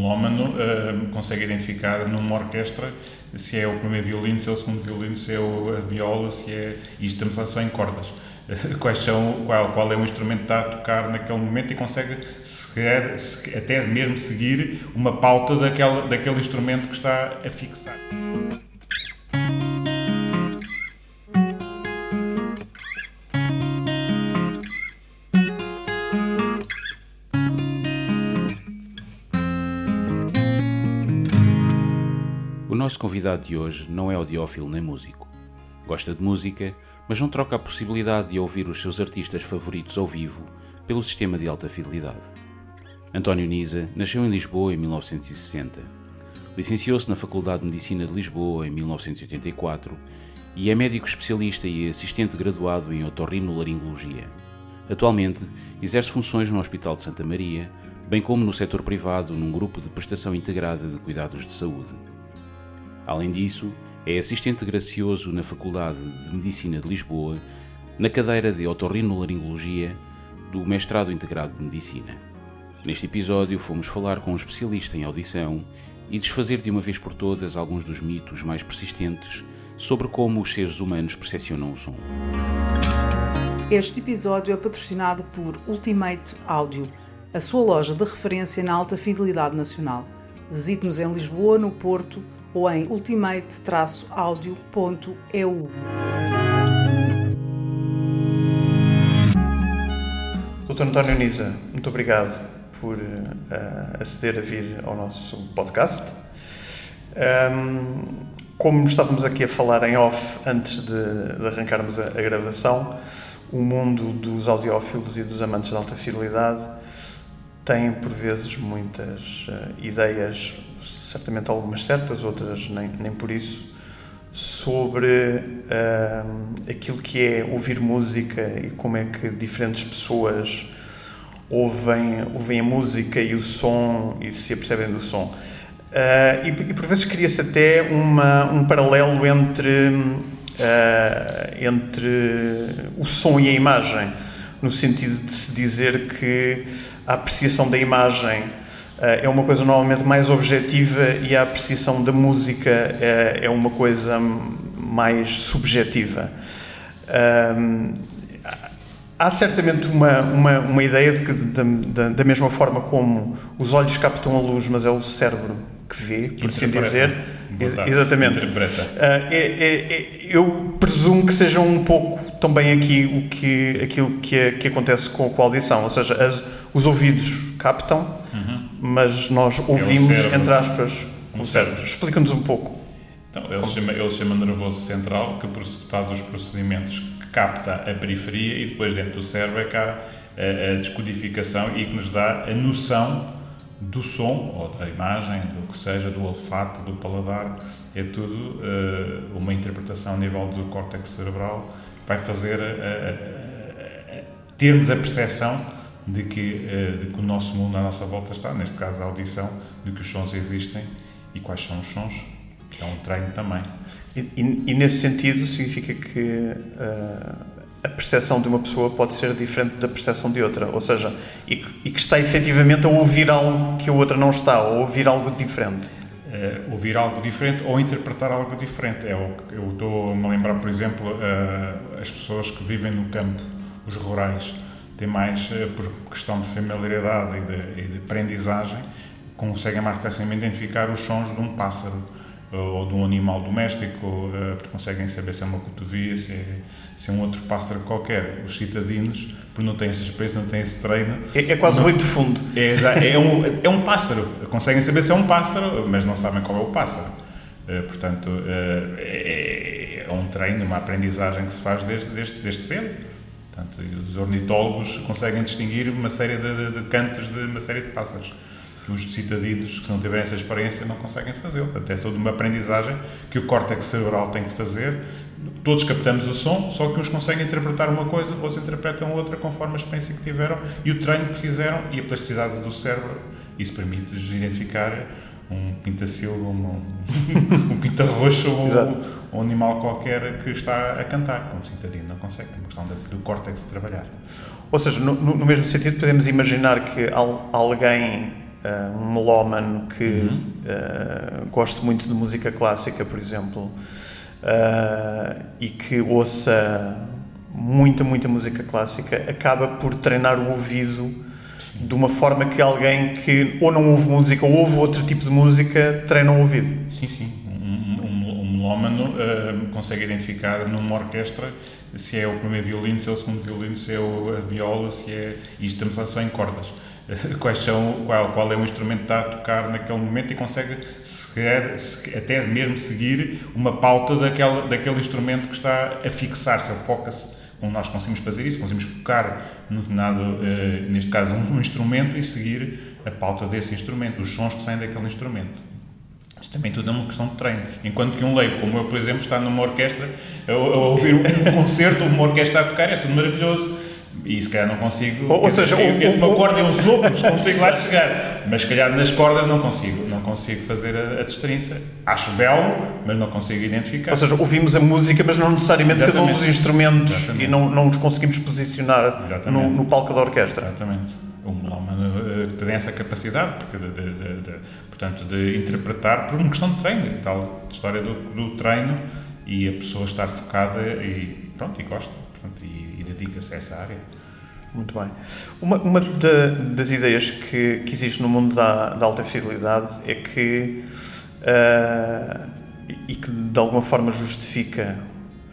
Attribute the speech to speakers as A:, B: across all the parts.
A: melómano uh, consegue identificar numa orquestra se é o primeiro violino, se é o segundo violino, se é a viola, se é. Isto estamos a só em cordas. Quais são, qual, qual é o instrumento que está a tocar naquele momento e consegue seguir, até mesmo seguir uma pauta daquele, daquele instrumento que está a fixar.
B: Nosso convidado de hoje não é audiófilo nem músico. Gosta de música, mas não troca a possibilidade de ouvir os seus artistas favoritos ao vivo pelo sistema de alta fidelidade. António Nisa nasceu em Lisboa em 1960. Licenciou-se na Faculdade de Medicina de Lisboa em 1984 e é médico especialista e assistente graduado em otorrinolaringologia. Atualmente, exerce funções no Hospital de Santa Maria, bem como no setor privado num grupo de prestação integrada de cuidados de saúde. Além disso, é assistente gracioso na Faculdade de Medicina de Lisboa, na cadeira de otorrinolaringologia do Mestrado Integrado de Medicina. Neste episódio, fomos falar com um especialista em audição e desfazer de uma vez por todas alguns dos mitos mais persistentes sobre como os seres humanos percepcionam o som.
C: Este episódio é patrocinado por Ultimate Audio, a sua loja de referência na alta fidelidade nacional. Visite-nos em Lisboa, no Porto ou em ultimate-audio.eu.
D: Doutor António Nisa, muito obrigado por uh, aceder a vir ao nosso podcast. Um, como estávamos aqui a falar em off antes de, de arrancarmos a, a, gravação, o mundo dos audiófilos e dos amantes de alta fidelidade tem por vezes muitas uh, ideias certamente algumas certas, outras nem, nem por isso, sobre uh, aquilo que é ouvir música e como é que diferentes pessoas ouvem, ouvem a música e o som e se apercebem do som. Uh, e, e, por vezes cria-se até uma, um paralelo entre, uh, entre o som e a imagem, no sentido de se dizer que a apreciação da imagem é uma coisa normalmente mais objetiva e a apreciação da música é, é uma coisa mais subjetiva. há certamente uma, uma, uma ideia de que, da, da, da, mesma forma como os olhos captam a luz, mas é o cérebro que vê, por assim dizer. Exatamente.
A: Interpreta.
D: Uh, é, é, é, eu presumo que seja um pouco também aqui o que, aquilo que, é, que acontece com, com a audição, ou seja, as, os ouvidos captam, uhum. mas nós é ouvimos, é entre aspas, o cérebro. Explica-nos um pouco.
A: Então, ele, chama, ele chama nervoso central, que faz os procedimentos que capta a periferia e depois dentro do cérebro é que há a, a descodificação e que nos dá a noção do som ou da imagem, do que seja, do olfato, do paladar. É tudo uh, uma interpretação a nível do córtex cerebral que vai fazer termos a percepção de que, eh, de que o nosso mundo à nossa volta está, neste caso a audição, de que os sons existem e quais são os sons. É um treino também.
D: E, e, e nesse sentido significa que uh, a percepção de uma pessoa pode ser diferente da percepção de outra, ou seja, e que, e que está efetivamente a ouvir algo que a outra não está, ou ouvir algo diferente.
A: Uh, ouvir algo diferente ou interpretar algo diferente. É o, eu estou-me a lembrar, por exemplo, uh, as pessoas que vivem no campo, os rurais, tem mais, eh, por questão de familiaridade e de, e de aprendizagem, conseguem mais facilmente identificar os sons de um pássaro eh, ou de um animal doméstico, eh, porque conseguem saber se é uma cotovia, se é, se é um outro pássaro qualquer. Os citadinos, por não terem essa experiência, não têm esse treino.
D: É, é quase não, de fundo.
A: É, é, um, é um pássaro. Conseguem saber se é um pássaro, mas não sabem qual é o pássaro. Portanto, é, é um treino, uma aprendizagem que se faz desde, desde, desde cedo. Portanto, os ornitólogos conseguem distinguir uma série de, de, de cantos de uma série de pássaros. Os citadinos, que não tiverem essa experiência, não conseguem fazê-lo. Portanto, é toda uma aprendizagem que o córtex cerebral tem que fazer. Todos captamos o som, só que uns conseguem interpretar uma coisa, outros interpretam outra conforme a experiência que tiveram e o treino que fizeram e a plasticidade do cérebro. Isso permite-lhes identificar um pintacilgo, um, um pinta-roxo ou um animal qualquer que está a cantar, como citadino não consegue, é uma questão do córtex de trabalhar.
D: Ou seja, no, no, mesmo sentido, podemos imaginar que alguém uh, um melómano que uhum. uh, goste muito de música clássica, por exemplo, uh, e que ouça muita, muita música clássica, acaba por treinar o ouvido de uma forma que alguém que ou não ouve música ou ouve outro tipo de música treina o ouvido.
A: Sim, sim. Um, um, um melómano consegue identificar numa orquestra se é o primeiro violino, se é o segundo violino, se é a viola, se é. Isto estamos só em cordas. quais são, qual, qual é o instrumento que está a tocar naquele momento e consegue seguir, até mesmo seguir uma pauta daquele, daquele instrumento que está a fixar-se, foca-se. Como nós conseguimos fazer isso, conseguimos focar no determinado, eh, neste caso, um, um instrumento e seguir a pauta desse instrumento, os sons que saem daquele instrumento. Isto também tudo é uma questão de treino. Enquanto que um leigo, como eu, por exemplo, está numa orquestra, a, a ouvir um concerto, uma orquestra a tocar, é tudo maravilhoso e se calhar não consigo.
D: Ou, ou seja,
A: eu, uma corda e uns sopros consigo lá chegar, mas se calhar nas cordas não consigo, não consigo fazer a, a destrinça. Acho belo, mas não consigo identificar.
D: Ou seja, ouvimos a música, mas não necessariamente Exatamente. cada um dos instrumentos Exatamente. e não, não nos conseguimos posicionar no, no, palco da orquestra.
A: Exatamente. O melómano tem essa capacidade, porque de, de, de, portanto, de interpretar por uma questão de treino, tal história do, do treino e a pessoa estar focada e pronto, e gosta dedica-se a essa área.
D: Muito bem. Uma, uma das ideias que, que existe no mundo da, da alta fidelidade é que, uh, e que de alguma forma justifica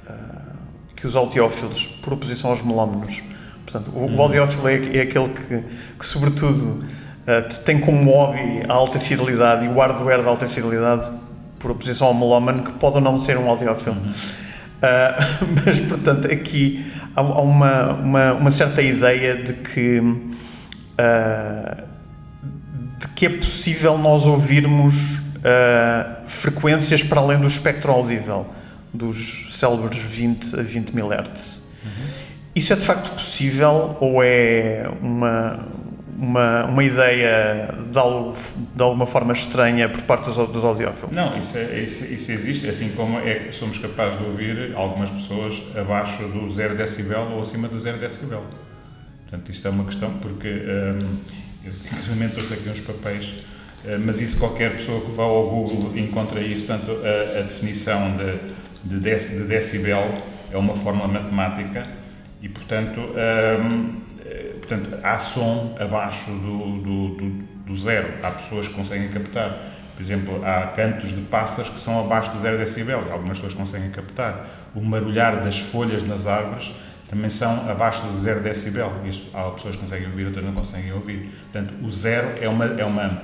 D: uh, que os audiófilos, por oposição aos melómenos, portanto, o, uhum. o audiófilo é, é, aquele que, que sobretudo, uh, tem como hobby a alta fidelidade e o hardware da alta fidelidade, por oposição ao melómano, que pode ou não ser um audiófilo. Uhum. Uh, mas, portanto, aqui há, há uma, uma, uma, certa ideia de que, uh, de que é possível nós ouvirmos uh, frequências para além do espectro audível, dos célebres 20 a 20 mil Hz. Uhum. Isso é de facto possível ou é uma, uma, uma ideia de, algo, de alguma forma estranha por parte dos, dos audiófilos?
A: Não, isso, é, isso, isso, existe, assim como é, somos capazes de ouvir algumas pessoas abaixo do 0 decibel ou acima do 0 decibel. Portanto, isto é uma questão, porque hum, eu trouxe aqui uns papéis, hum, mas isso qualquer pessoa que vá ao Google encontra isso, portanto, a, a definição de, de, de decibel é uma fórmula matemática e, portanto, hum, portanto, há som abaixo do, do, do, do, zero. Há pessoas que conseguem captar. Por exemplo, há cantos de pássaros que são abaixo do zero decibel. Algumas pessoas conseguem captar. O marulhar das folhas nas árvores também são abaixo do zero decibel. Isto, há pessoas que conseguem ouvir, outras não conseguem ouvir. Portanto, o zero é uma, é uma,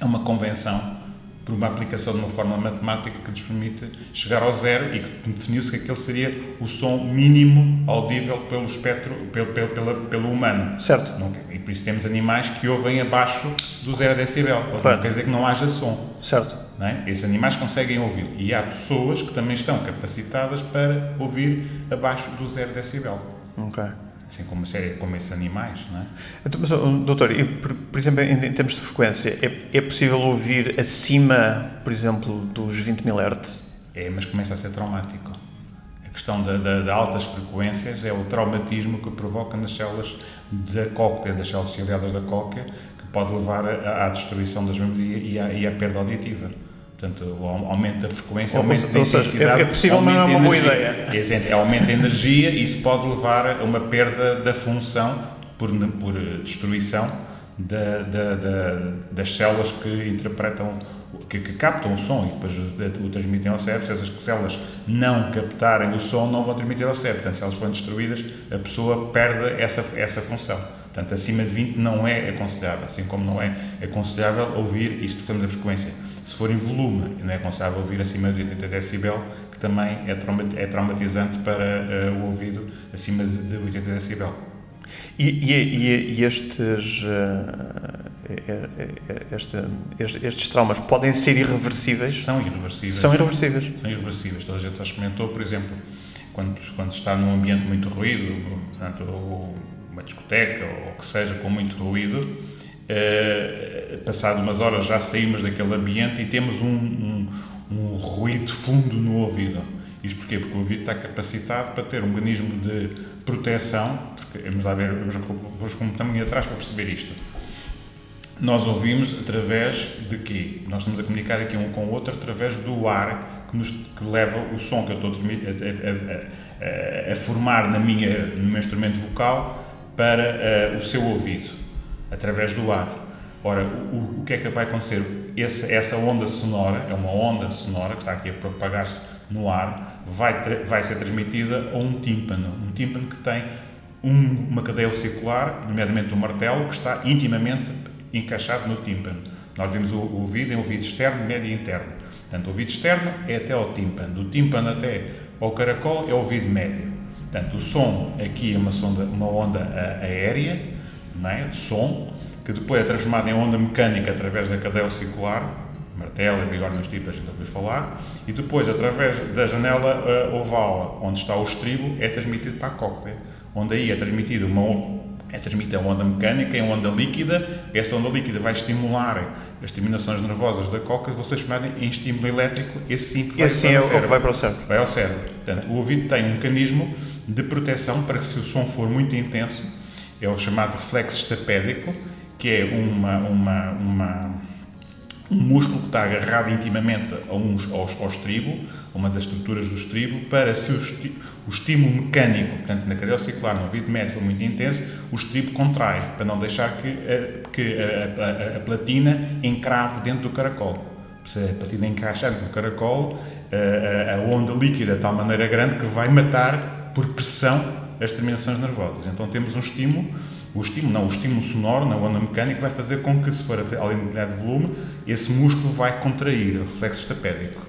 A: é uma convenção por uma aplicação de uma fórmula matemática que nos permite chegar ao zero e que definiu-se que aquele seria o som mínimo audível pelo espectro, pelo, pelo, pelo, pelo humano.
D: Certo.
A: Não, e por isso temos animais que ouvem abaixo do zero decibel. Não quer dizer que não haja som.
D: Certo.
A: Não é? Esses animais conseguem ouvir. E há pessoas que também estão capacitadas para ouvir abaixo do zero decibel.
D: Ok
A: assim como, como esses animais, não é?
D: Então, mas, doutor, por, por, exemplo, em, em, termos de frequência, é, é possível ouvir acima, por exemplo, dos 20 mil Hz?
A: É, mas começa a ser traumático. A questão de, altas frequências é o traumatismo que provoca nas células da cóclea, das células ciliadas da cóclea, que pode levar à, destruição das e, e, à, e à perda auditiva. Portanto, o aumento da frequência,
D: ou,
A: aumento da intensidade.
D: É, é possível, mas não é uma boa ideia.
A: É, aumento da energia e isso pode levar a uma perda da função por, por destruição da, da, da, das células que interpretam, que, que, captam o som e depois o transmitem ao cérebro. Se essas células não captarem o som, não vão transmitir ao cérebro. Portanto, se elas forem destruídas, a pessoa perde essa, essa função. Portanto, acima de 20 não é aconselhável, assim como não é aconselhável ouvir isto que da frequência se for em volume, não é aconselhável ouvir acima de 80 decibel, que também é, é traumatizante para uh, o ouvido acima de 80 decibel.
D: E, e, e estes, uh, este, estes traumas podem ser irreversíveis?
A: São irreversíveis.
D: São irreversíveis?
A: São irreversíveis. Toda a gente já experimentou, por exemplo, quando, quando está num ambiente muito ruído, portanto, uma discoteca ou o que seja, com muito ruído, eh, passado umas horas já saímos daquele ambiente e temos um, um, um ruído fundo no ouvido. Isto porquê? Porque o ouvido está capacitado para ter um mecanismo de proteção, porque vamos lá ver, vamos, vamos tamanho atrás para perceber isto. nós ouvimos através de quê? Nós estamos a comunicar aqui um com o outro através do ar que, nos, que leva o som que eu estou a, a, a, a formar na minha, no meu instrumento vocal para uh, o seu ouvido, através do ar. Ora, o, o que é que vai acontecer? Essa, essa onda sonora, é uma onda sonora que está aqui a propagar-se no ar, vai, vai ser transmitida a um tímpano. Um tímpano que tem um, uma cadeia circular, nomeadamente um martelo, que está intimamente encaixado no tímpano. Nós vemos o, o ouvido em ouvido externo, médio e interno. Portanto, o ouvido externo é até ao tímpano, do tímpano até ao caracol é o ouvido médio. Portanto, o som aqui é uma, sonda, uma onda aérea, não é? de som, que depois é transformada em onda mecânica através da cadeia circular, martelo, bigorna tipos, a gente ouviu falar, e depois, através da janela uh, oval, onde está o estribo, é transmitido para a cóclea, onde aí é transmitida uma é transmitida a onda mecânica em onda líquida, essa onda líquida vai estimular as terminações nervosas da cóclea e ser chamadas em estímulo elétrico, esse sim que vai,
D: esse sim é o que vai para o cérebro.
A: Vai ao cérebro. Portanto, okay. o ouvido tem um mecanismo de proteção para que se o som for muito intenso, é o chamado reflexo estapédico, que é uma, uma, uma, um músculo que está agarrado intimamente a uns, aos, ao estribo, uma das estruturas do estribo, para se o, o estímulo mecânico, portanto, na cadeia circular, no ouvido médio, for muito intenso, o estribo contrai, para não deixar que, a, que a, a, a platina encrave dentro do caracol. Se a platina encaixar no caracol, a, a, onda líquida de tal maneira grande que vai matar por pressão as terminações nervosas. Então temos um estímulo, o estímulo, não, o estímulo sonoro na onda mecânica vai fazer com que, se for além de volume, esse músculo vai contrair, o reflexo estapédico.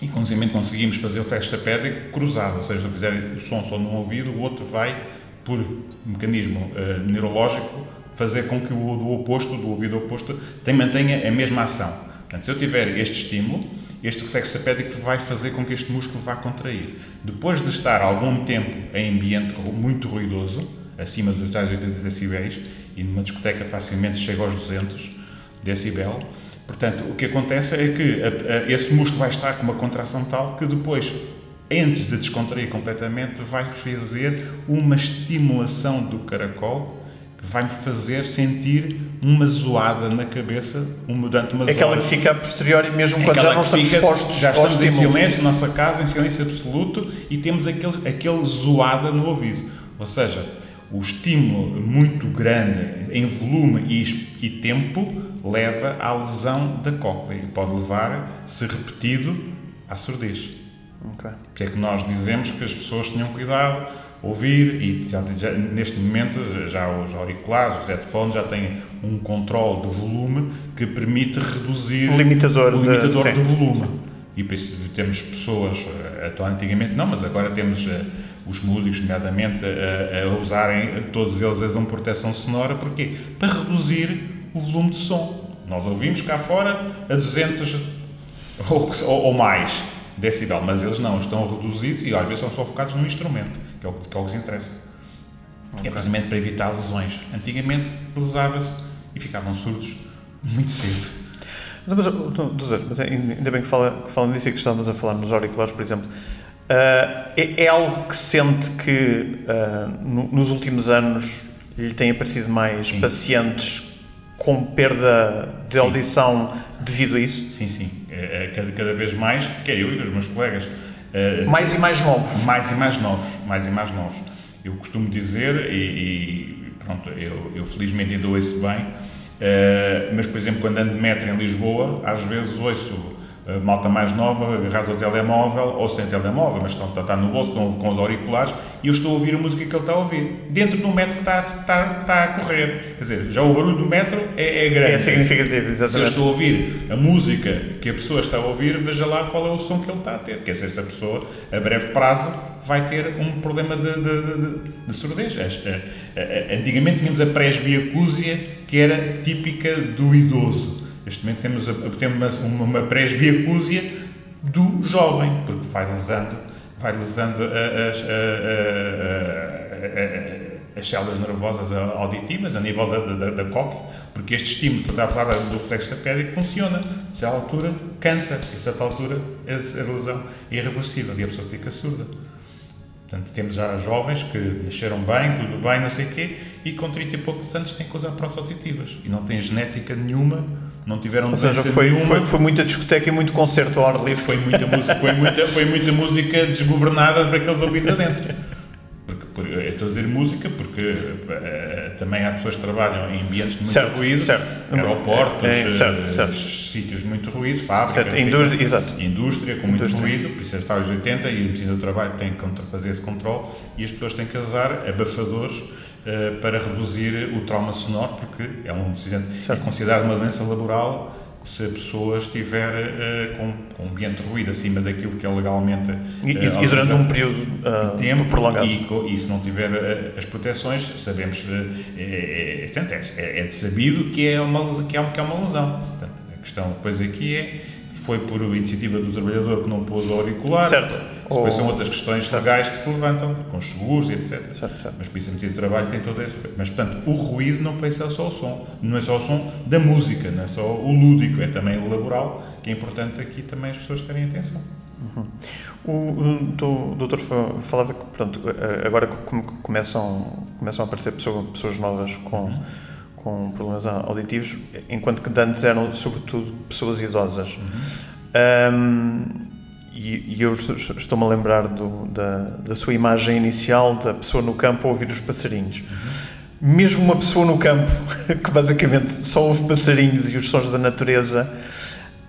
A: E, inclusive, conseguimos fazer o reflexo estapédico cruzado, ou seja, se fizer o som só num ouvido, o outro vai, por mecanismo uh, neurológico, fazer com que o do oposto, do ouvido oposto, mantenha a mesma ação. Portanto, se eu tiver este estímulo, este reflexo tapético vai fazer com que este músculo vá contrair. Depois de estar algum tempo em ambiente muito ruidoso, acima dos 80 decibéis, e numa discoteca facilmente chega aos 200 decibel, portanto, o que acontece é que a, a, esse músculo vai estar com uma contração tal que depois, antes de descontrair completamente, vai fazer uma estimulação do caracol vai-me fazer sentir uma zoada na cabeça um, durante uma
D: Aquela que fica a posteriori mesmo quando já não estamos fica, expostos
A: Já estamos em silêncio, nossa casa, em silêncio absoluto e temos aquele, aquele zoada no ouvido. Ou seja, o estímulo muito grande em volume e, e tempo leva à lesão da cóclea e pode levar, se repetido, à surdez. Okay. Que é que nós dizemos que as pessoas tenham cuidado ouvir e já, já, neste momento já os auriculares, os headphones já têm um controle de volume que permite reduzir
D: o limitador,
A: o limitador de, de volume. Sim. E por isso temos pessoas, eh, antigamente não, mas agora temos uh, os músicos, nomeadamente, uh, a usarem, todos eles usam proteção sonora, porquê? Para reduzir o volume de som. Nós ouvimos cá fora a 200 ou, ou, ou mais decibel, mas eles não, estão reduzidos e às vezes são só focados no instrumento que é o que, é o que lhes interessa. Okay. É precisamente para evitar lesões. Antigamente lesava-se e ficavam surdos muito cedo.
D: Mas, doutor, mas ainda bem que, fala, que falam disso e que estamos a falar nos auriculares, por exemplo. Uh, é, é, algo que sente que uh, no, nos últimos anos lhe têm aparecido mais sim. pacientes com perda de sim. audição devido a isso?
A: Sim, sim. É, é, cada, cada vez mais, quer eu e os meus colegas,
D: Uh, mais e mais novos.
A: Mais e mais novos, mais e mais novos. Eu costumo dizer, e, e pronto, eu, eu, felizmente ainda ouço bem, uh, mas por exemplo, quando ando de metro em Lisboa, às vezes ouço malta mais nova, agarrado ao telemóvel ou sem telemóvel, mas estão, está no bolso, estão com os auriculares e eu estou a ouvir a música que ele está a ouvir. Dentro do metro que está, está, está a correr. Quer dizer, já o barulho do metro é, é grande.
D: É significativo, exatamente.
A: Se eu estou a ouvir a música que a pessoa está a ouvir, veja lá qual é o som que ele está a ter. Quer dizer, esta pessoa, a breve prazo, vai ter um problema de, de, de, de surdez. Antigamente tínhamos a presbiacúsia, que era típica do idoso Neste momento temos, temos uma, uma presbiacúsia do jovem, porque vai lesando, vai lesando as, as células nervosas auditivas a nível da, da, da cóclea, porque este estímulo que eu estava a falar do reflexo tapédico funciona. A altura cansa, a certa altura a lesão é irreversível e a pessoa fica surda. Portanto, temos já jovens que nasceram bem, tudo bem, não sei o quê, e com 30 e poucos anos têm usar próteses auditivas. E não têm genética nenhuma, não tiveram
D: Ou seja, foi,
A: nenhuma.
D: foi, foi muita discoteca e muito concerto ao ar livre.
A: Foi muita música, foi muita, foi muita música desgovernada para aqueles ouvidos adentro. Porque, porque, eu estou a dizer música porque uh, também há pessoas que trabalham em ambientes de muito
D: certo,
A: ruído,
D: certo.
A: aeroportos,
D: É, é, certo,
A: uh,
D: certo.
A: sítios de muito ruído, fábricas,
D: Certo, indústria, exato.
A: indústria com muito
D: Indústria.
A: ruído, por isso está aos 80 e o Medicina do Trabalho tem que fazer esse controle e as pessoas têm que usar abafadores eh, para reduzir o trauma sonoro, porque é um incidente, é considerado uma doença laboral se a pessoa estiver eh, com, com um ambiente de ruído acima daquilo que é legalmente
D: E,
A: eh,
D: e- e durante um período ah,
A: de tempo
D: prolongado.
A: E, e se não tiver eh, as proteções, sabemos eh, é, é, é, é de sabido que é uma lesão, que é, um- que é uma lesão. Portanto, a questão depois aqui é foi por iniciativa do trabalhador que não pôs o auricular.
D: Certo.
A: Depois
D: Ou-
A: são outras questões legais que se levantam, com os seguros e etc.
D: Certo, certo.
A: Mas por isso a medicina do trabalho tem todo esse. Mas, portanto, o ruído não pode ser só o som. Não é só o som da música, não é só o lúdico, é também o laboral, que é importante aqui também as pessoas terem atenção.
D: O, o do- doutor fa- falava que, pronto, agora come- começam, começam a aparecer pessoas, pessoas novas com, com problemas auditivos, enquanto que de antes eram, sobretudo, pessoas idosas. Ahm, e, e eu est- est- estou-me a lembrar do- da, da sua imagem inicial da pessoa no campo a ouvir os passarinhos. Mesmo uma pessoa no campo que basicamente só ouve passarinhos e os sons da natureza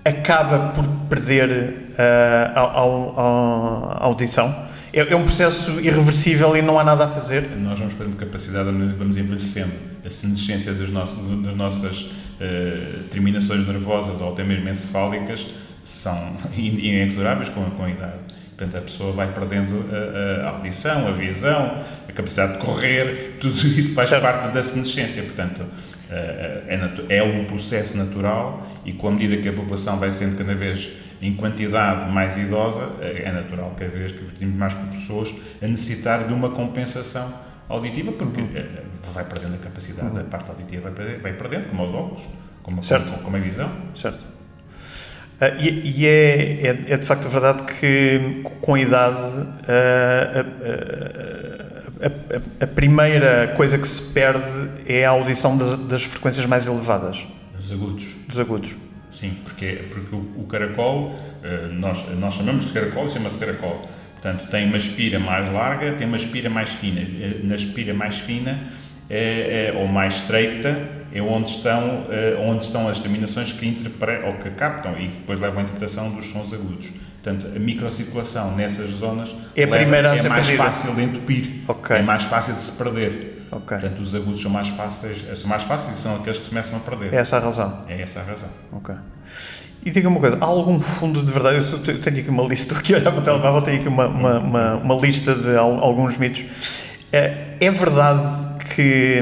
D: acaba por perder ah, a, a- a- audição. É, é um processo irreversível e não há nada a fazer.
A: Nós vamos perdendo capacidade, vamos envelhecendo. A senescência das, das nossas eh, terminações nervosas ou até mesmo encefálicas são in- inexoráveis com, a- com a idade. Portanto, a pessoa vai perdendo a, a audição, a visão, a capacidade de correr, tudo isso faz
D: Certo.
A: parte da senescência. Portanto, eh, é, é um processo natural e com a medida que a população vai sendo cada vez em quantidade mais idosa, eh, é natural cada vez que temos mais pessoas a necessitar de uma compensação auditiva, porque eh, vai perdendo a capacidade, a parte auditiva vai perdendo, vai perdendo como os óculos, como,
D: Certo.
A: como, como a visão.
D: Certo. Ah, e e é, é, é de facto verdade que com a idade ah, a, a- a- a primeira coisa que se perde é a audição das, das frequências mais elevadas,
A: Os agudos.
D: dos agudos.
A: Sim, porque, porque o, o caracol, eh, nós, nós chamamos de caracol e chama-se caracol. Portanto, tem uma espira mais larga, tem uma espira mais fina. Eh, Na espira mais fina, eh, eh, ou mais estreita, é onde estão, eh, onde estão as terminações que interpretam, ou que captam e que depois levam à interpretação dos sons agudos. Portanto, a microcirculação nessas zonas
D: É
A: leva-
D: primeira
A: é mais
D: perdida.
A: fácil de entupir,
D: Ok.
A: é mais fácil de se perder.
D: Ok.
A: Portanto, os agudos são mais fáceis, são mais fáceis e são aqueles que se começam a perder.
D: É essa a razão.
A: É essa a razão.
D: Ok. E diga uma coisa, há algum fundo de verdade? Eu te- tenho aqui uma lista, estou aqui a olhar para o telemóvel, tenho aqui uma, uma, uma, uma lista de al- alguns mitos. É, é verdade que,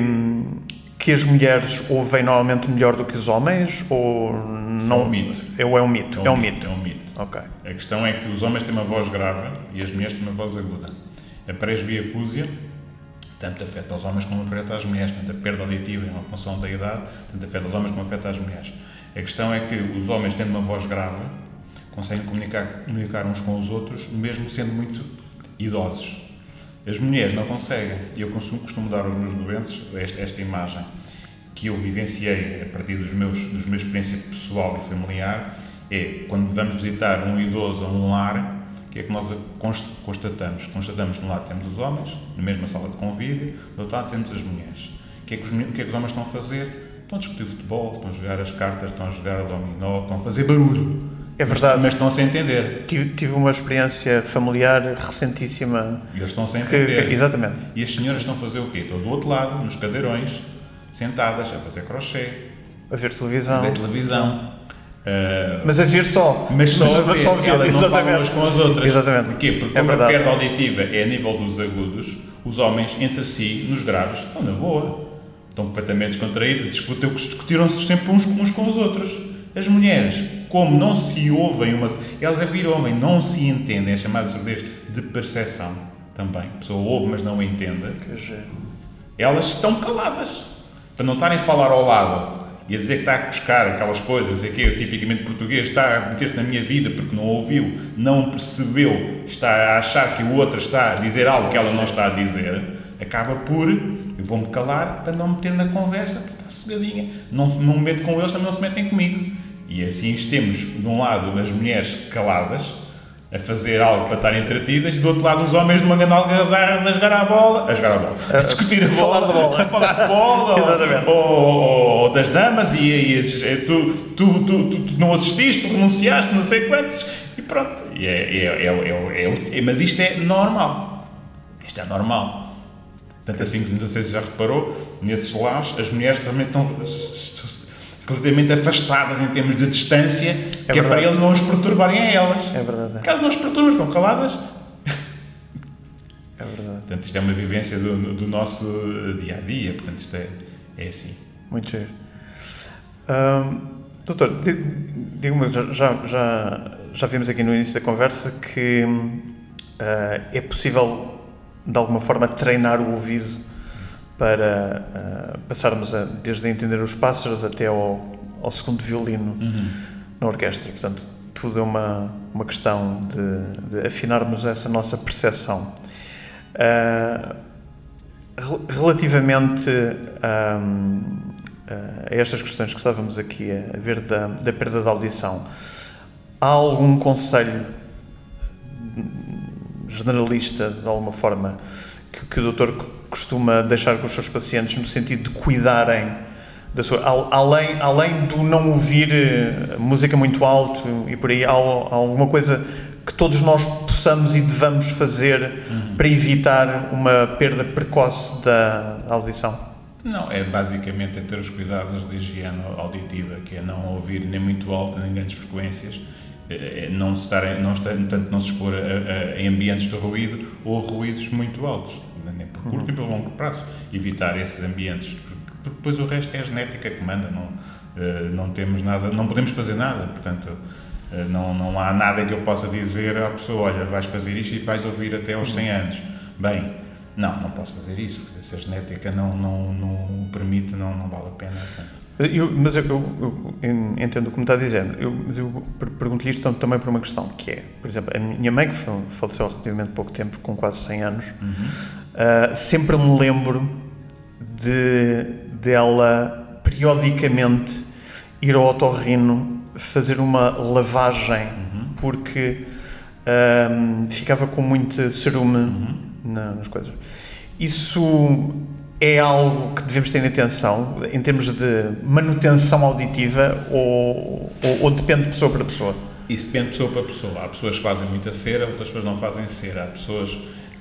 D: que as mulheres ouvem normalmente melhor do que os homens? Ou não?
A: um mito.
D: É, é um mito? É um mito.
A: É um mito.
D: Ok.
A: A questão é que os homens têm uma voz grave e as mulheres têm uma voz aguda. A presbiacúsia tanto afeta os homens como afeta as mulheres. Tanto a perda auditiva em função da idade, tanto afeta os homens como afeta as mulheres. A questão é que os homens tendo uma voz grave conseguem comunicar, comunicar uns com os outros, mesmo sendo muito idosos. As mulheres não conseguem. Eu costumo, dar aos meus doentes esta, esta imagem que eu vivenciei a partir dos meus, dos meus experiência pessoal e familiar é quando vamos visitar um idoso a um lar, o que é que nós const- constatamos? Constatamos que no lado temos os homens, na mesma sala de convívio, do outro lado temos as mulheres. O que, é que os, que é que os homens estão a fazer? Estão a discutir futebol, estão a jogar as cartas, estão a jogar a dominó, estão a fazer barulho.
D: É verdade.
A: Mas estão-se a entender.
D: Tive, tive uma experiência familiar recentíssima.
A: E eles estão-se a
D: Que,
A: entender.
D: exatamente.
A: E as senhoras estão a fazer o quê? Estão do outro lado, nos cadeirões, sentadas, a fazer crochê,
D: A ver
A: a
D: televisão.
A: ver televisão. Ah,
D: Mas a ver só.
A: mas só a ver,
D: só a ver,
A: elas não falam
D: exatamente.
A: umas com as outras.
D: Exatamente.
A: Porquê? Porque
D: É
A: como a perda auditiva é a nível dos agudos, os homens, entre si, nos graves, estão na boa. Estão completamente descontraídos, discutiram-se sempre uns, uns com os outros. As mulheres, como não se ouvem, umas, elas a vir homem, não se entendem, é chamada surdez de percepção também. A pessoa ouve, mas não entende.
D: Que giro.
A: Elas estão caladas. Para não estarem a falar ao lado e a dizer que está a buscar aquelas coisas, é que é tipicamente português, está a meter-se na minha vida porque não ouviu, não percebeu, está a achar que o outro está a dizer algo que ela não está a dizer, acaba por, eu vou-me calar para não meter na conversa, para estar sossegadinha. Não, não me meto com eles, também não se metem comigo. E assim temos, de um lado, as mulheres caladas, a fazer algo para estarem entretidas e do outro lado os homens de uma grande algazarra a jogar a bola, a jogar a bola, a discutir a bola,
D: falar de bola,
A: a falar de bola
D: Exatamente.
A: Ou, ou, ou das damas e, e é, tu, tu, tu, tu, não assististe, tu renunciaste, não sei quantos e pronto. E é, é, é, é, é, mas isto é normal. Isto é normal. Portanto, assim, não sei se já reparou, nesses lares as mulheres também estão completamente afastadas em termos de distância, que é
D: verdade.
A: para eles não os perturbarem a elas.
D: É verdade.
A: Caso não os perturbam, estão caladas.
D: É verdade.
A: Portanto, isto é uma vivência do, do nosso dia a dia. Portanto, isto é, é assim.
D: Muito giro. Hum, doutor, di- diga-me, já, já, já, vimos aqui no início da conversa que ah, é possível, de alguma forma, treinar o ouvido para ah, passarmos a, desde a entender os pássaros até ao, ao segundo violino na orquestra. Portanto, tudo é uma, uma questão de, de afinarmos essa nossa percepção. Rel- Relativamente hum, a estas questões que estávamos aqui a ver da, da perda da audição, há algum conselho hum, generalista, de alguma forma, que, que o doutor costuma deixar com os seus pacientes no sentido de cuidarem da sua. al- Além, além do não ouvir eh, música muito alto e por aí, há, há alguma coisa que todos nós possamos e devamos fazer para evitar uma perda precoce da audição?
A: Não, é basicamente é ter os cuidados de higiene auditiva, que é não ouvir nem muito alto, nem grandes frequências, eh, não se estar, não estar, tanto não se expor a, a- em ambientes de ruído ou a ruídos muito altos, curto nem pelo longo prazo, evitar esses ambientes, porque depois o resto é a genética que manda, não, eh, não temos nada, não podemos fazer nada, portanto eh, não, não há nada que eu possa dizer à pessoa, olha, vais fazer isto e vais ouvir até aos 100 anos. Bem, não, não posso fazer isso, se a genética não, não, não o permite, não, não vale a pena. portanto.
D: Eu- mas eu, eu- eu entendo o que me está dizer. Eu, eu per- pergunto-lhe isto também por uma questão, que é, por exemplo, a minha mãe, que fa- faleceu há relativamente pouco tempo, com quase 100 anos, ah, sempre me lembro de dela periodicamente ir ao otorrino fazer uma lavagem, porque ahm, ficava com muito cerume na- nas coisas. Isso é algo que devemos ter em atenção em termos de manutenção auditiva ou, ou, ou depende de pessoa para pessoa?
A: Isso depende de pessoa para pessoa. Há pessoas que fazem muita cera, outras pessoas não fazem cera. Há pessoas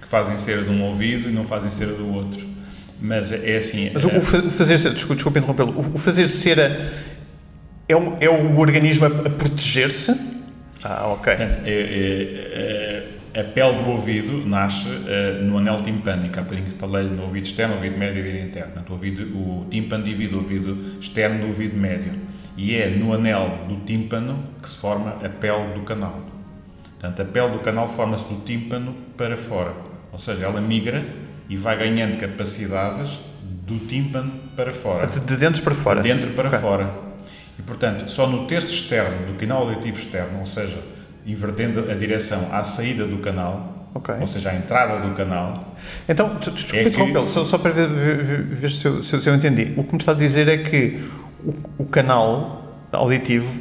A: que fazem cera de um ouvido e não fazem cera do outro. Mas é assim.
D: Mas o,
A: eh,
D: o fa- o fazer cera, desculpa, desculpa interrompê-lo, o, o fazer cera é, um- é o organismo a, proteger-se? Ah, ok.
A: Portanto, é- é- é- a pele do ouvido nasce eh, no anel timpânico. Há bocadinho falei no ouvido externo, ouvido médio e ouvido interno. Portanto, o, ouvido, o tímpano divide o ouvido externo do ouvido médio. E é no anel do tímpano que se forma a pele do canal. Portanto, a pele do canal forma-se do tímpano para fora. Ou seja, ela migra e vai ganhando capacidades do tímpano para fora.
D: De, de dentro para fora?
A: De dentro para
D: Ok.
A: fora. E, portanto, só no terço externo do canal auditivo externo, ou seja, invertendo a direção à saída do canal,
D: Ok.
A: ou seja, à entrada do canal,
D: Então, desculpa
A: É que-
D: só, só para ver, ver- ver- ver se, eu, se eu- se eu entendi. O que me está a dizer é que o, o canal auditivo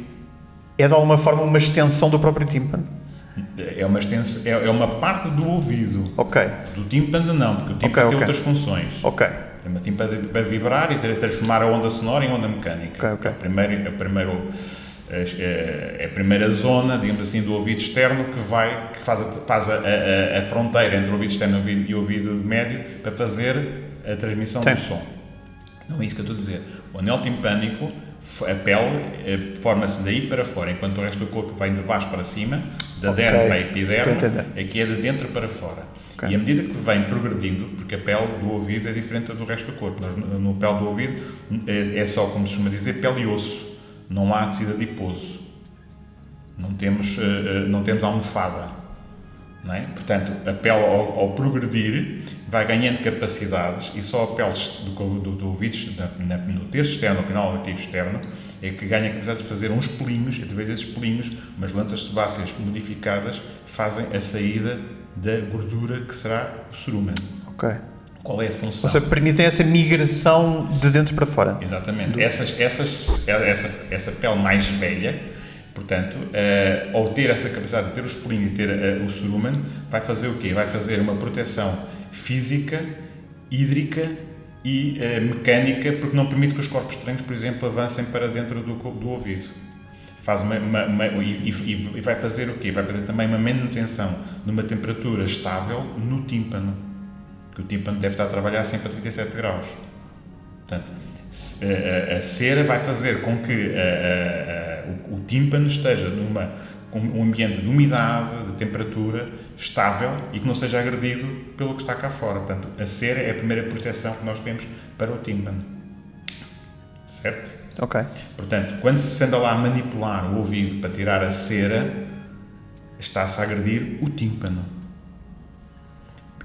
D: é de alguma forma uma extensão do próprio tímpano.
A: É uma, extensão, é, é uma parte do ouvido.
D: Ok,
A: Do tímpano não, porque o tímpano
D: Ok,
A: tem
D: ok.
A: outras funções.
D: ok.
A: Tem uma tímpana para vibrar e tra- transformar a onda sonora em onda mecânica.
D: Ok, ok.
A: É, é, o primeiro, é, é a primeira zona, digamos assim, do ouvido externo que vai, que faz, a, faz a, a- a fronteira entre o ouvido externo e o ouvido, médio para fazer a transmissão
D: Sim.
A: do som. Não é isso que eu estou a dizer. O anel timpânico, a pele, eh, forma-se daí para fora, enquanto o resto do corpo vai de baixo para cima, da
D: Ok.
A: derme para a epiderme, aqui é de dentro para fora.
D: Ok.
A: E à medida que vem progredindo, porque a pele do ouvido é diferente do resto do corpo, nós, no no pele do ouvido é, é só, como se costuma dizer, pele e osso. Não há tecido adiposo. Não temos, eh, eh, não temos almofada. É? Portanto, a pele, ao, ao, progredir, vai ganhando capacidades e só a pele do, do, do ouvido, na, na, no terço externo, no canal auditivo externo, é que ganha a capacidade de fazer uns pelinhos, através desses pelinhos, umas glândulas sebáceas modificadas, fazem a saída da gordura que será o cerumen.
D: Ok.
A: Qual é a função?
D: Ou seja, permitem essa migração de dentro para fora.
A: Exatamente. Do... Essas, essas, essa, essa pele mais velha, portanto, uh, ao ter essa capacidade de ter os pelinhos e ter uh, o cerumen, vai fazer o quê? Vai fazer uma proteção física, hídrica e uh, mecânica, porque não permite que os corpos estranhos, por exemplo, avancem para dentro do, do ouvido. Faz uma, uma, uma e, e, vai fazer o quê? Vai fazer também uma manutenção numa temperatura estável no tímpano, que o tímpano deve estar a trabalhar sempre a 37 graus. Portanto, a, a, a cera vai fazer com que a, o, o tímpano esteja numa com um ambiente de umidade, de temperatura estável e que não seja agredido pelo que está cá fora. Portanto, a cera é a primeira proteção que nós temos para o tímpano. Certo?
D: Ok.
A: Portanto, quando se anda lá a manipular o ouvido para tirar a cera, está-se a agredir o tímpano.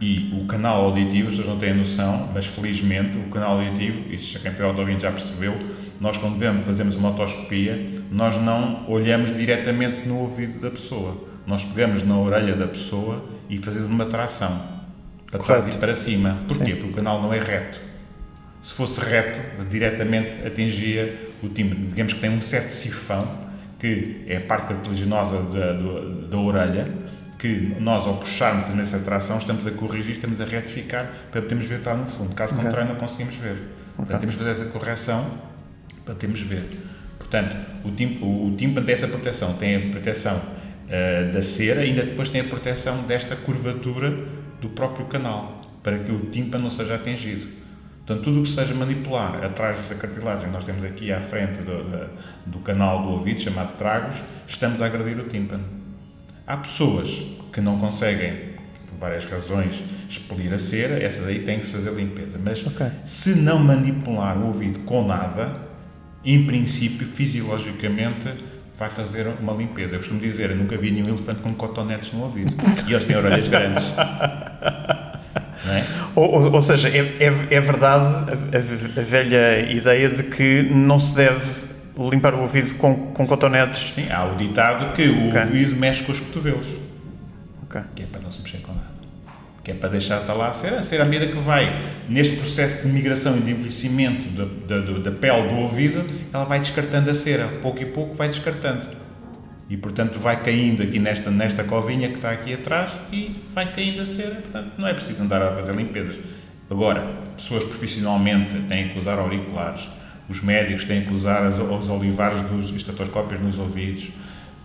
A: E o canal auditivo, pessoas não têm noção, mas felizmente o canal auditivo, isso já quem foi audiovinte já percebeu, nós quando vemos, fazemos uma otoscopia, nós não olhamos diretamente no ouvido da pessoa. Nós pegamos na orelha da pessoa e fazemos uma tração. Para trás e para cima. Porquê? Sim. Porque o canal não é reto. Se fosse reto, diretamente atingia o tímpano. Digamos que tem um certo sifão, que é a parte cartilaginosa da, da, da orelha, que nós, ao puxarmos nessa tração, estamos a corrigir, estamos a retificar para podermos ver o que está no fundo. Caso okay. contrário, não conseguimos ver. Okay. Portanto, temos de fazer essa correção para podermos ver. Portanto, o, tim, o, o tímpano tem essa proteção, tem a proteção uh, da cera e ainda depois tem a proteção desta curvatura do próprio canal, para que o tímpano não seja atingido. Portanto, tudo o que seja manipular atrás desta cartilagem nós temos aqui à frente do, do, do canal do ouvido, chamado tragos, estamos a agredir o tímpano. Há pessoas que não conseguem por várias razões, expelir a cera, essas aí tem que se fazer limpeza. Mas okay. se não manipular o ouvido com nada, em princípio, fisiologicamente, vai fazer uma limpeza. Eu costumo dizer, eu nunca vi nenhum elefante com cotonetes no ouvido. E eles têm orelhas grandes. É?
D: Ou, ou, seja, é, é, é verdade a, a, velha ideia de que não se deve limpar o ouvido com, com cotonetes.
A: Sim, há o ditado que o okay. ouvido mexe com os cotovelos. Okay. Que é para não se mexer com nada que é para deixar estar lá a cera. A cera, à medida que vai neste processo de migração e de envelhecimento da, da, da, pele do ouvido, ela vai descartando a cera, pouco e pouco vai descartando. E, portanto, vai caindo aqui nesta, nesta covinha que está aqui atrás e vai caindo a cera. Portanto, não é preciso andar a fazer limpezas. Agora, pessoas profissionalmente têm que usar auriculares, os médicos têm que usar as, os olivares dos estetoscópios nos ouvidos,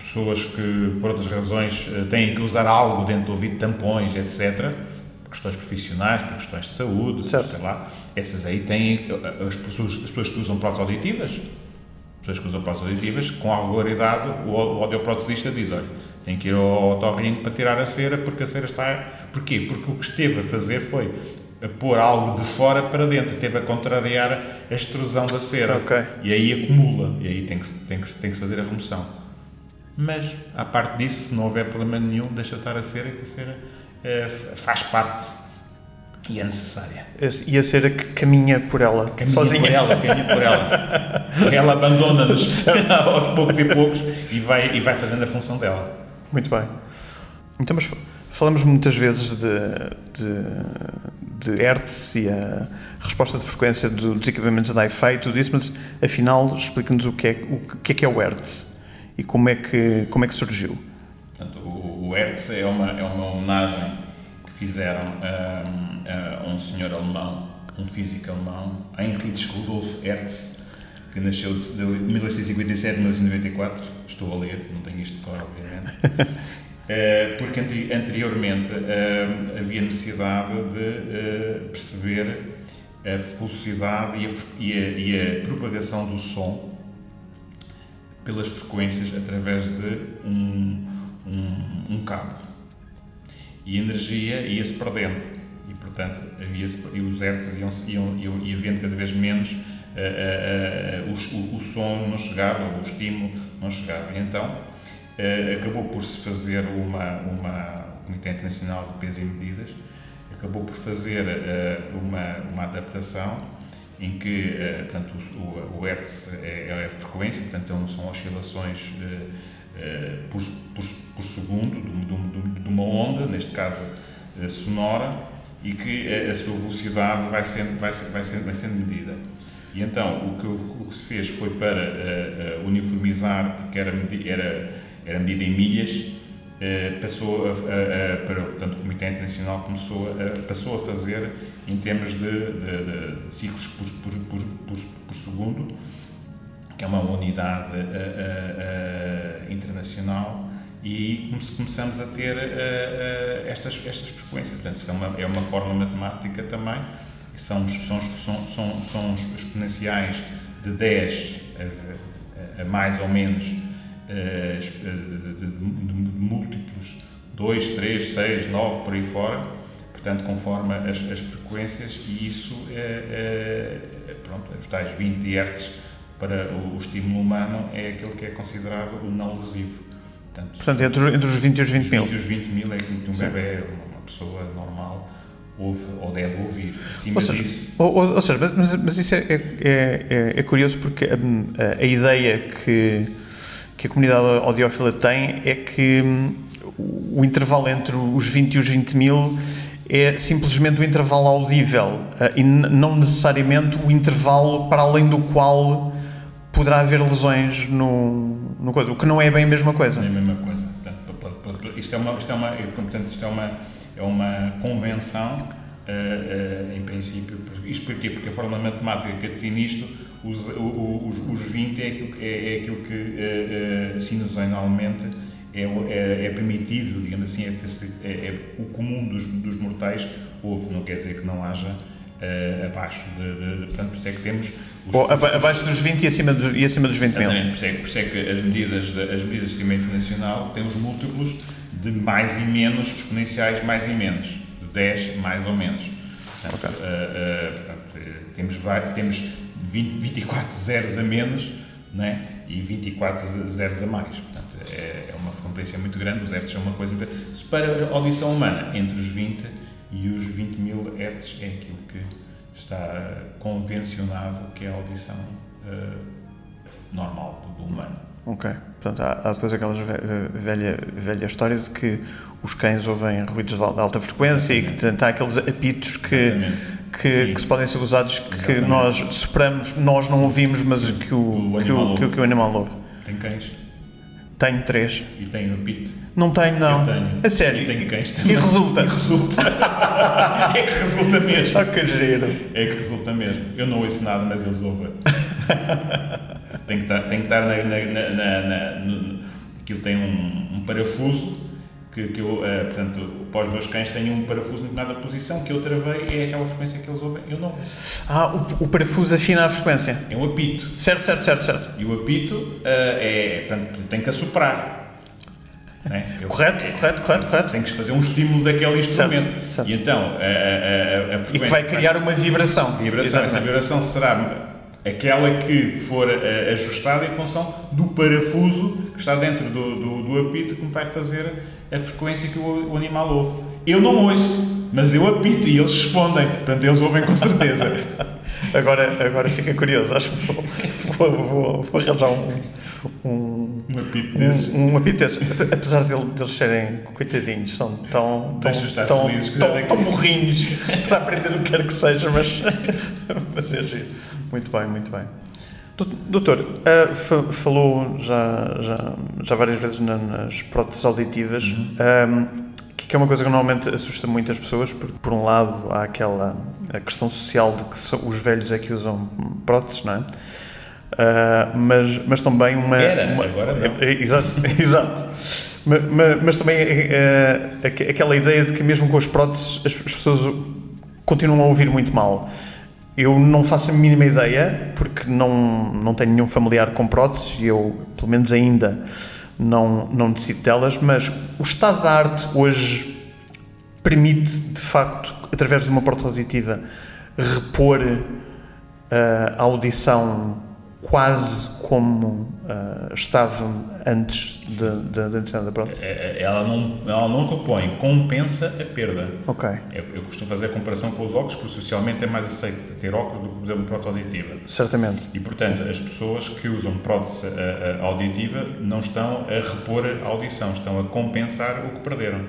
A: pessoas que, por outras razões, eh, têm que usar algo dentro do ouvido, tampões, etc., por questões profissionais, por questões de saúde, certo. sei lá, essas aí têm, eh, as pessoas, as pessoas que usam próteses auditivas, pessoas que usam próteses auditivas, com a regularidade, o, o audioprotesista diz, olha, tem que ir ao otorrinco para tirar a cera, porque a cera está... Porquê? Porque o que esteve a fazer foi a pôr algo de fora para dentro, teve a contrariar a extrusão da cera.
D: Okay.
A: E aí acumula, e aí tem que, tem que, tem que fazer a remoção. Mas, à parte disso, se não houver problema nenhum, deixa estar a cera, que a cera é, faz parte e é necessária.
D: E a cera que caminha por ela,
A: caminha
D: sozinha.
A: por ela, caminha por ela. ela abandona-nos aos poucos e poucos e vai, e vai fazendo a função dela.
D: Muito bem. Então, mas falamos muitas vezes de, de, de Hertz e a resposta de frequência dos equipamentos da hi-fi tudo isso, mas afinal explica-nos o que é o que é, que é o Hertz e como é que, como é que surgiu?
A: Portanto, o, o Hertz é uma, é uma homenagem que fizeram a, a, um senhor alemão, um físico alemão, Heinrich Rudolf Hertz, que nasceu de, de 1857 a 1994. Estou a ler, não tenho isto de cor, obviamente. uh, porque anteriormente havia necessidade de perceber a velocidade e a, e, a, e a propagação do som pelas frequências através de um, um, um cabo. E a energia ia-se perdendo. E, portanto, havia e os hertz iam, iam, iam, ia havendo cada vez menos, uh, uh, uh, o, o, som não chegava, o estímulo não chegava. E então, acabou por se fazer uma, uma, Comitê Internacional de Peso e Medidas, acabou por fazer uh, uma, uma adaptação em que uh, portanto, o, o Hertz é, é, a frequência, portanto são, oscilações uh, por, por, por, segundo de, de, de, uma onda, neste caso sonora, e que a, sua velocidade vai sendo, vai, vai, sendo, vai sendo medida. E então o que, o que se fez foi para uniformizar, porque era, era, era medida em milhas, eh, passou a, a, a, para portanto, o Comitê Internacional começou a, passou a fazer em termos de, de, de ciclos por, por, por, por, segundo, que é uma unidade internacional, e começamos a ter estas, estas frequências. Portanto, é uma, é uma forma matemática também, são, são, são, são, são exponenciais de 10 a, a mais ou menos eh, de, de, de, múltiplos 2, 3, 6, 9, por aí fora, portanto, conforme as, as frequências, e isso é, é, pronto, os tais 20 Hz para o, o, estímulo humano é aquele que é considerado o não lesivo.
D: Portanto, portanto entre, entre, os 20 e os 20 mil?
A: Entre os 20 mil é que um bebê, uma pessoa normal, ouve ou deve ouvir. Acima ou seja, disso.
D: Ou, ou, ou seja mas, mas, isso é, é, é, é curioso porque a, a, ideia que que a comunidade audiófila tem é que hum, o intervalo entre os 20 e os 20 mil é simplesmente o intervalo audível uh, e não necessariamente o intervalo para além do qual poderá haver lesões no, no coisa, o que não é bem a mesma coisa.
A: É a mesma coisa. Isto é uma, isto é uma, portanto, isto é uma, é uma convenção, uh, uh, em princípio. Isto porquê? Porque a forma matemática que define isto os, os, os 20 é aquilo, é, é aquilo que uh, sinusonalmente é, é, é, permitido, digamos assim, é, é o comum dos, dos, mortais houve, não quer dizer que não haja uh, abaixo de, de, de, portanto, por isso é que temos...
D: Os, Bom, abaixo dos 20 e acima, do, e acima dos 20 mil.
A: Por isso, é, por isso é que as medidas, de, as medidas do sistema internacional têm os múltiplos de mais e menos, exponenciais mais e menos, de 10 mais ou menos. Portanto, okay. portanto temos, temos 20, 24 zeros a menos né? e 24 zeros a mais. Portanto, é, é uma frequência muito grande, os hertz é uma coisa. Para a audição humana, entre os 20 e os 20 mil hertz é aquilo que está convencionado que é a audição uh, normal do, do humano.
D: Ok. Portanto, há, há, depois aquela velha, velha história de que os cães ouvem ruídos de alta frequência Exatamente. e que há aqueles apitos que, que, que, se podem ser usados que Exatamente. nós superamos, nós não ouvimos, mas que o, o que, o, que, que o animal ouve.
A: Tem cães?
D: Tenho três.
A: E tenho apito?
D: Não tenho, não.
A: Eu tenho.
D: A sério?
A: E tenho cães também.
D: E resulta?
A: E resulta. é que resulta mesmo.
D: Oh, que giro.
A: É que resulta mesmo. Eu não ouço nada, mas eles ouvem. tem que estar, tem que estar na, na, na, na no, aquilo tem um, um parafuso que, que eu, uh, portanto, para os meus cães tenho um parafuso em determinada posição que eu travei é aquela frequência que eles ouvem, eu não.
D: Ah, o, o parafuso afina a frequência?
A: É um apito.
D: Certo, certo, certo, certo.
A: E o apito uh, é, portanto, tem que assoprar.
D: É? Eu, correto, é, correto, correto, correto.
A: Tem que fazer um estímulo daquele instrumento. Certo, certo. E então, a, a, a, frequência...
D: E que vai criar uma vibração.
A: Vibração. Essa vibração será aquela que for uh, ajustada em função do parafuso que está dentro do, do, do, apito que me vai fazer a frequência que o, o, animal ouve. Eu não ouço, mas eu apito e eles respondem, portanto eles ouvem com certeza.
D: agora, agora fica curioso, acho que vou, vou, vou, vou arranjar um,
A: um, um apito desses.
D: Um, um apito desses. Apesar de eles serem coitadinhos, são tão, tão, tão, felizes, tão, tão morrinhos para aprender o que quer que seja, mas, mas é giro. Muito bem, muito bem. Doutor, uh, falou já, já, já várias vezes nas próteses auditivas, uhum. um, que é uma coisa que normalmente assusta muitas pessoas, porque por um lado há aquela a questão social de que os velhos é que usam próteses, não é? Uh, mas, mas também uma.
A: Era,
D: uma,
A: agora não. É,
D: é, exato, exato. mas, mas, mas, também é, é, aquela ideia de que mesmo com as próteses as, as pessoas continuam a ouvir muito mal. Eu não faço a mínima ideia, porque não, não tenho nenhum familiar com próteses e eu, pelo menos ainda, não, não necessito delas, mas o estado da arte hoje permite, de facto, através de uma prótese auditiva, repor uh, a audição quase como uh, estava antes da necessidade da prótese?
A: É, é, ela não, ela não repõe, compensa a perda.
D: Ok.
A: Eu, eu, costumo fazer a comparação com os óculos, porque socialmente é mais aceito ter óculos do que, por exemplo, prótese auditiva.
D: Certamente.
A: E, portanto, Sim. as pessoas que usam prótese uh, auditiva não estão a repor a audição, estão a compensar o que perderam.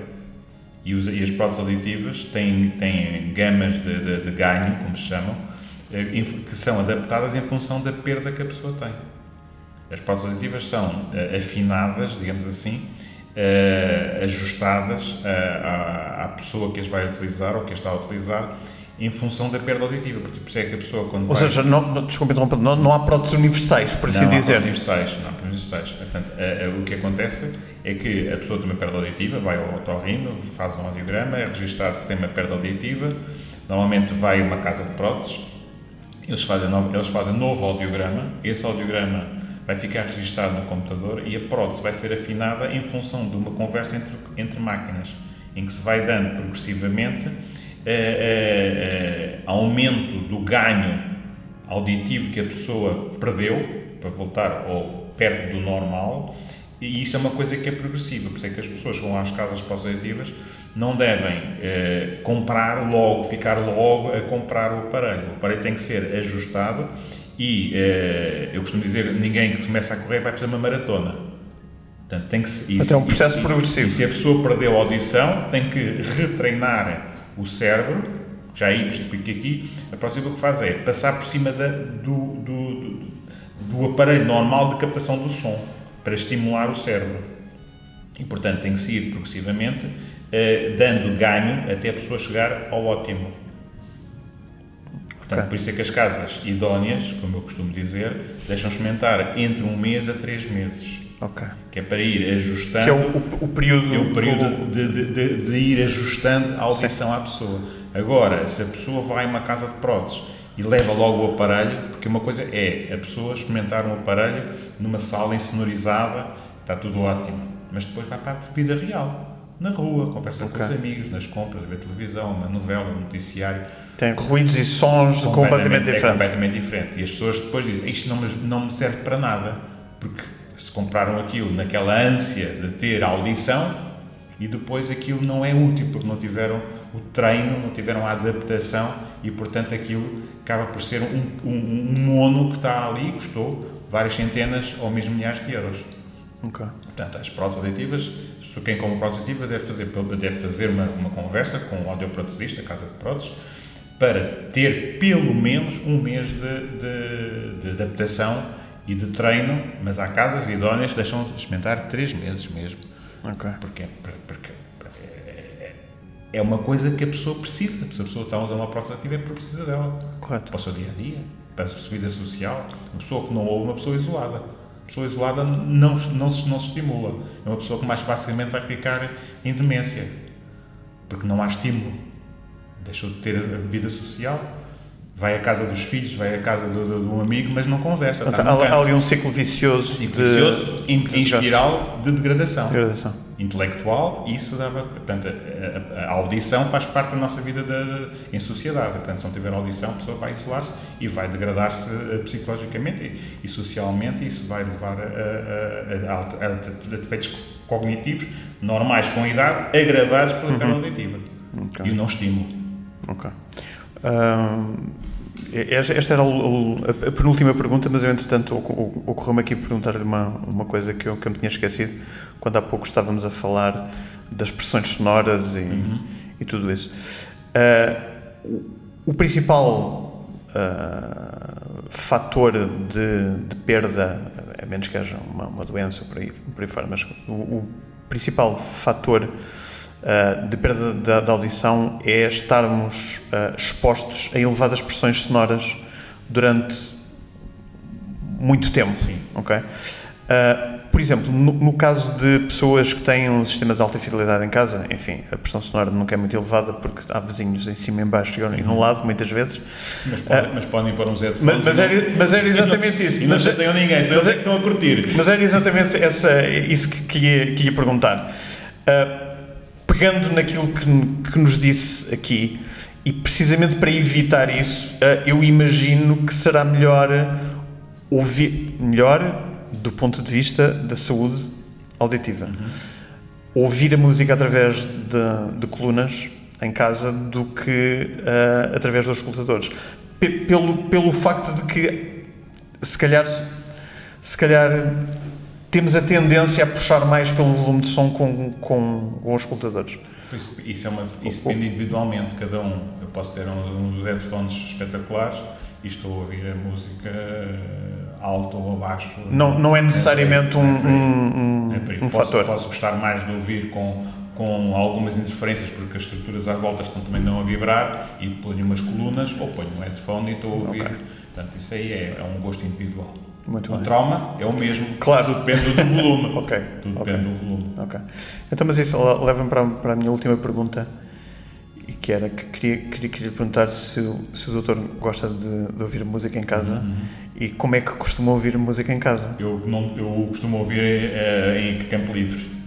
A: E, os, e as próteses auditivas têm, têm gamas de, de, de ganho, como se chamam, que são adaptadas em função da perda que a pessoa tem. As próteses auditivas são eh, afinadas, digamos assim, eh, ajustadas à, pessoa que as vai utilizar ou que as está a utilizar em função da perda auditiva, porque por isso é que a pessoa quando
D: Ou vai... seja, não, desculpe não, não há próteses universais, por assim
A: não
D: dizer.
A: Há universais, não há próteses universais. Portanto, o que acontece é que a pessoa tem uma perda auditiva, vai ao otorrino, faz um audiograma, é registado que tem uma perda auditiva, normalmente vai a uma casa de próteses, eles fazem, novo, eles fazem novo audiograma, esse audiograma vai ficar registado no computador e a prótese vai ser afinada em função de uma conversa entre, entre máquinas, em que se vai dando progressivamente eh, eh, eh, aumento do ganho auditivo que a pessoa perdeu, para voltar ao perto do normal, e isso é uma coisa que é progressiva, por isso é que as pessoas vão às casas pós-auditivas não devem eh, comprar logo, ficar logo a comprar o aparelho. O aparelho tem que ser ajustado e eh, eu costumo dizer, ninguém que começa a correr vai fazer uma maratona.
D: Portanto, tem que, isso, Até um processo isso, progressivo.
A: E se a pessoa perdeu a audição, tem que retreinar o cérebro, já aí expliquei aqui, a próxima o que faz é passar por cima da, do, do, do, do aparelho normal de captação do som, para estimular o cérebro. E, portanto, tem que se ir progressivamente uh, dando ganho até a pessoa chegar ao ótimo. Portanto, okay. por isso é que as casas idóneas, como eu costumo dizer, deixam experimentar entre um mês a três meses.
D: Okay.
A: Que é para ir ajustando.
D: Que é o, o, o período.
A: É o período de, de, de, de, ir ajustando a audição Sim. à pessoa. Agora, se a pessoa vai a uma casa de próteses e leva logo o aparelho, porque uma coisa é a pessoa experimentar um aparelho numa sala insonorizada, está tudo ótimo, mas depois vai para a vida real na rua, conversa okay. com os amigos, nas compras, a ver televisão, uma novela, um noticiário.
D: Tem ruídos e sons completamente, completamente diferentes. É
A: completamente diferente. E as pessoas depois dizem, isto não me, não me serve para nada, porque se compraram aquilo naquela ânsia de ter audição e depois aquilo não é útil, porque não tiveram o treino, não tiveram a adaptação e, portanto, aquilo acaba por ser um, um, um mono que está ali e custou várias centenas ou mesmo milhares de euros.
D: Okay.
A: Portanto, as próteses auditivas, se quem compra prótese auditiva deve fazer, deve fazer uma, uma conversa com o audioprotesista, a casa de próteses, para ter pelo menos um mês de, de, de adaptação e de treino, mas há casas idóneas que deixam de experimentar três meses mesmo.
D: Okay.
A: Porque, porque, porque é, é uma coisa que a pessoa precisa. Se a pessoa está a usar uma prótese ativa é porque precisa dela.
D: Correto.
A: Para o seu dia a dia, para a sua vida social. Uma pessoa que não ouve, uma pessoa isolada pessoa isolada não, não, se, não se estimula. É uma pessoa que mais facilmente vai ficar em demência, porque não há estímulo. Deixou de ter a vida social, vai à casa dos filhos, vai à casa de, de, de um amigo, mas não conversa.
D: Então, há, ali um ciclo vicioso,
A: ciclo de... vicioso em, em espiral de degradação.
D: degradação
A: intelectual e isso dava. Portanto, a, a, audição faz parte da nossa vida de, em sociedade. Portanto, se não tiver audição, a pessoa vai isolar-se e vai degradar-se eh, psicologicamente e, e, socialmente, e isso vai levar a, a, a, defeitos cognitivos normais com a idade, agravados pela uhum. perda auditiva okay. e o não estímulo.
D: Ok. Esta era a penúltima pergunta, mas eu, entretanto, ocorreu-me aqui perguntar-lhe uma, uma coisa que eu, que eu me tinha esquecido quando há pouco estávamos a falar das pressões sonoras e, uhum. e tudo isso. Uh, o, principal uh, fator de, de, perda, a menos que haja uma, uma doença por aí, por aí fora, mas o, o principal fator uh, de perda da, da, audição é estarmos uh, expostos a elevadas pressões sonoras durante muito tempo.
A: Sim.
D: Ok? Uh, por exemplo, no, no, caso de pessoas que têm um sistema de alta fidelidade em casa, enfim, a pressão sonora nunca é muito elevada porque há vizinhos em cima, em baixo e uhum. lado, muitas vezes.
A: Mas, pode, uh, mas podem pôr uns headphones.
D: Mas, mas, era, mas era exatamente isso.
A: E não chateiam ninguém, só eles é que estão a curtir.
D: Mas era exatamente essa, isso que, que, ia, que ia perguntar. Uh, pegando naquilo que, que nos disse aqui, e precisamente para evitar isso, eh, eu imagino que será melhor ouvir melhor do ponto de vista da saúde auditiva. Uhum. Ouvir a música através de, de colunas em casa do que uh, através dos escutadores. P pelo, pelo facto de que, se calhar, se calhar temos a tendência a puxar mais pelo volume de som com, com, com os escutadores.
A: Isso, isso, é uma, isso depende individualmente, cada um. Eu posso ter uns headphones espetaculares e estou a ouvir a música alto ou abaixo.
D: Não, não é necessariamente é, um, um, um, um
A: posso,
D: fator.
A: Posso gostar mais de ouvir com, com algumas interferências, porque as estruturas à volta estão também não a vibrar, e ponho umas colunas, ou ponho um headphone e estou a ouvir. Okay. Portanto, isso aí é, é um gosto individual. Muito o bem. trauma é o mesmo.
D: Claro.
A: Tudo depende do volume.
D: ok.
A: Tudo
D: okay.
A: depende do volume.
D: Ok. Então, mas isso leva-me para, para a minha última pergunta, e que era que queria, queria, queria perguntar se, se o doutor gosta de, de ouvir música em casa uhum. e como é que costuma ouvir música em casa.
A: Eu, não, eu costumo ouvir é, em campo livre.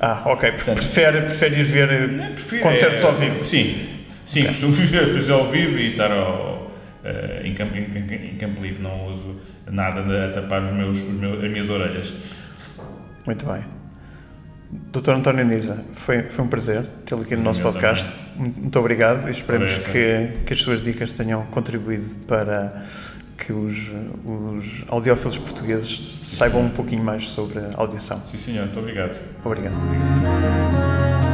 D: Ah, ok. Portanto, prefere, prefere ir ver prefiro, concertos é, ao vivo?
A: Sim. Sim, okay. costumo ver ao vivo e estar ao, em, campo, em, em, campo livre. Não uso nada a tapar os meus, os meus, as minhas orelhas.
D: Muito bem. Doutor António Nisa, foi, foi um prazer tê-lo aqui no nosso podcast. Também. Muito obrigado e esperemos que, que as suas dicas tenham contribuído para que os, os audiófilos portugueses Sim, saibam um pouquinho mais sobre a audição.
A: Sim, senhor. Muito obrigado.
D: Obrigado. obrigado.